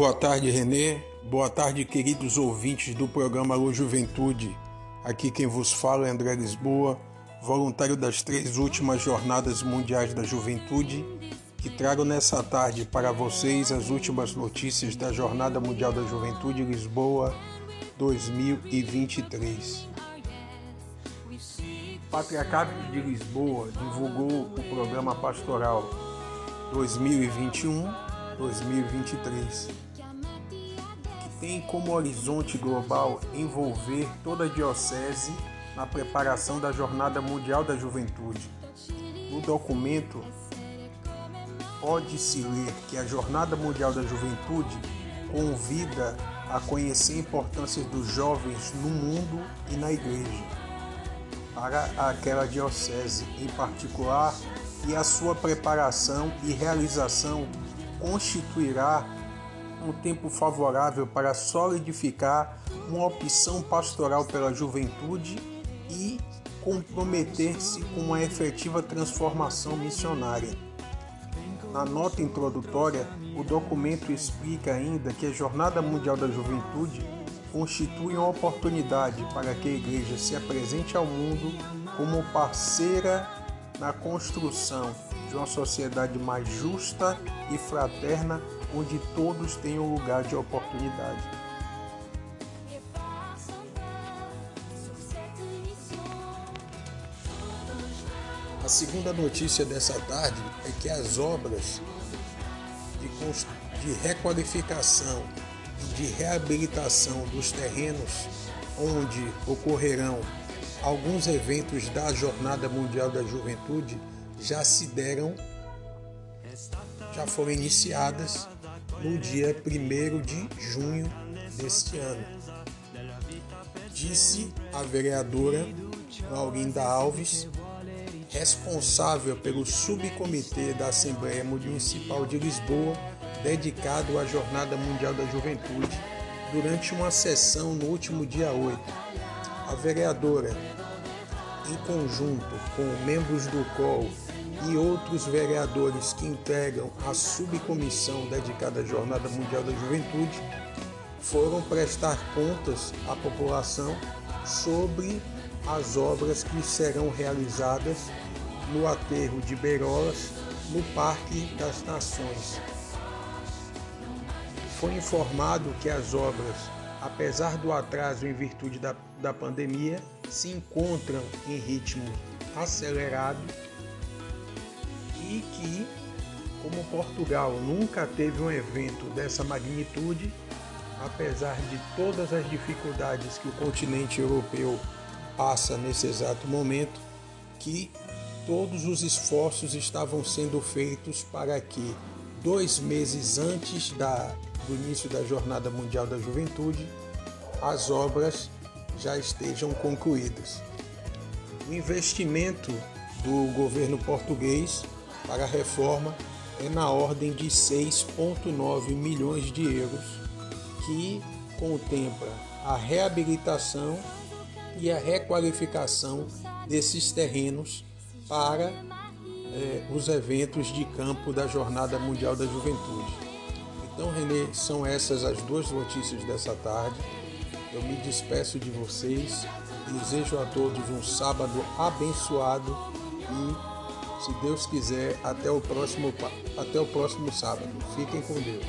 Boa tarde, Renê. Boa tarde, queridos ouvintes do programa Alô Juventude. Aqui quem vos fala é André Lisboa, voluntário das três últimas Jornadas Mundiais da Juventude, que trago nessa tarde para vocês as últimas notícias da Jornada Mundial da Juventude Lisboa 2023. O Patriarcado de Lisboa divulgou o programa pastoral 2021-2023, que tem como horizonte global envolver toda a diocese na preparação da Jornada Mundial da Juventude. No documento pode-se ler que a Jornada Mundial da Juventude convida a conhecer a importância dos jovens no mundo e na igreja, para aquela diocese em particular, e a sua preparação e realização constituirá um tempo favorável para solidificar uma opção pastoral pela juventude e comprometer-se com uma efetiva transformação missionária. Na nota introdutória, o documento explica ainda que a Jornada Mundial da Juventude constitui uma oportunidade para que a Igreja se apresente ao mundo como parceira na construção de uma sociedade mais justa e fraterna, onde todos tenham lugar de oportunidade. A segunda notícia dessa tarde é que as obras de, de requalificação e de reabilitação dos terrenos onde ocorrerão alguns eventos da Jornada Mundial da Juventude já se deram, já foram iniciadas no dia 1 de junho deste ano. Disse a vereadora Laurinda Alves, responsável pelo subcomitê da Assembleia Municipal de Lisboa, dedicado à Jornada Mundial da Juventude, durante uma sessão no último dia 8. A vereadora, em conjunto com membros do COL e outros vereadores que integram a subcomissão dedicada à Jornada Mundial da Juventude, foram prestar contas à população sobre as obras que serão realizadas no aterro de Beirolas, no Parque das Nações. Foi informado que as obras, apesar do atraso em virtude da, da pandemia, se encontram em ritmo acelerado e que, como Portugal nunca teve um evento dessa magnitude, apesar de todas as dificuldades que o continente europeu passa nesse exato momento, que todos os esforços estavam sendo feitos para que, dois meses antes da, do início da Jornada Mundial da Juventude, as obras já estejam concluídas. O investimento do governo português para a reforma é na ordem de 6,9 milhões de euros, que contempla a reabilitação e a requalificação desses terrenos para eh, os eventos de campo da Jornada Mundial da Juventude. Então, Renê, são essas as duas notícias dessa tarde. Eu me despeço de vocês, desejo a todos um sábado abençoado e, se Deus quiser, até o próximo, até o próximo sábado. Fiquem com Deus.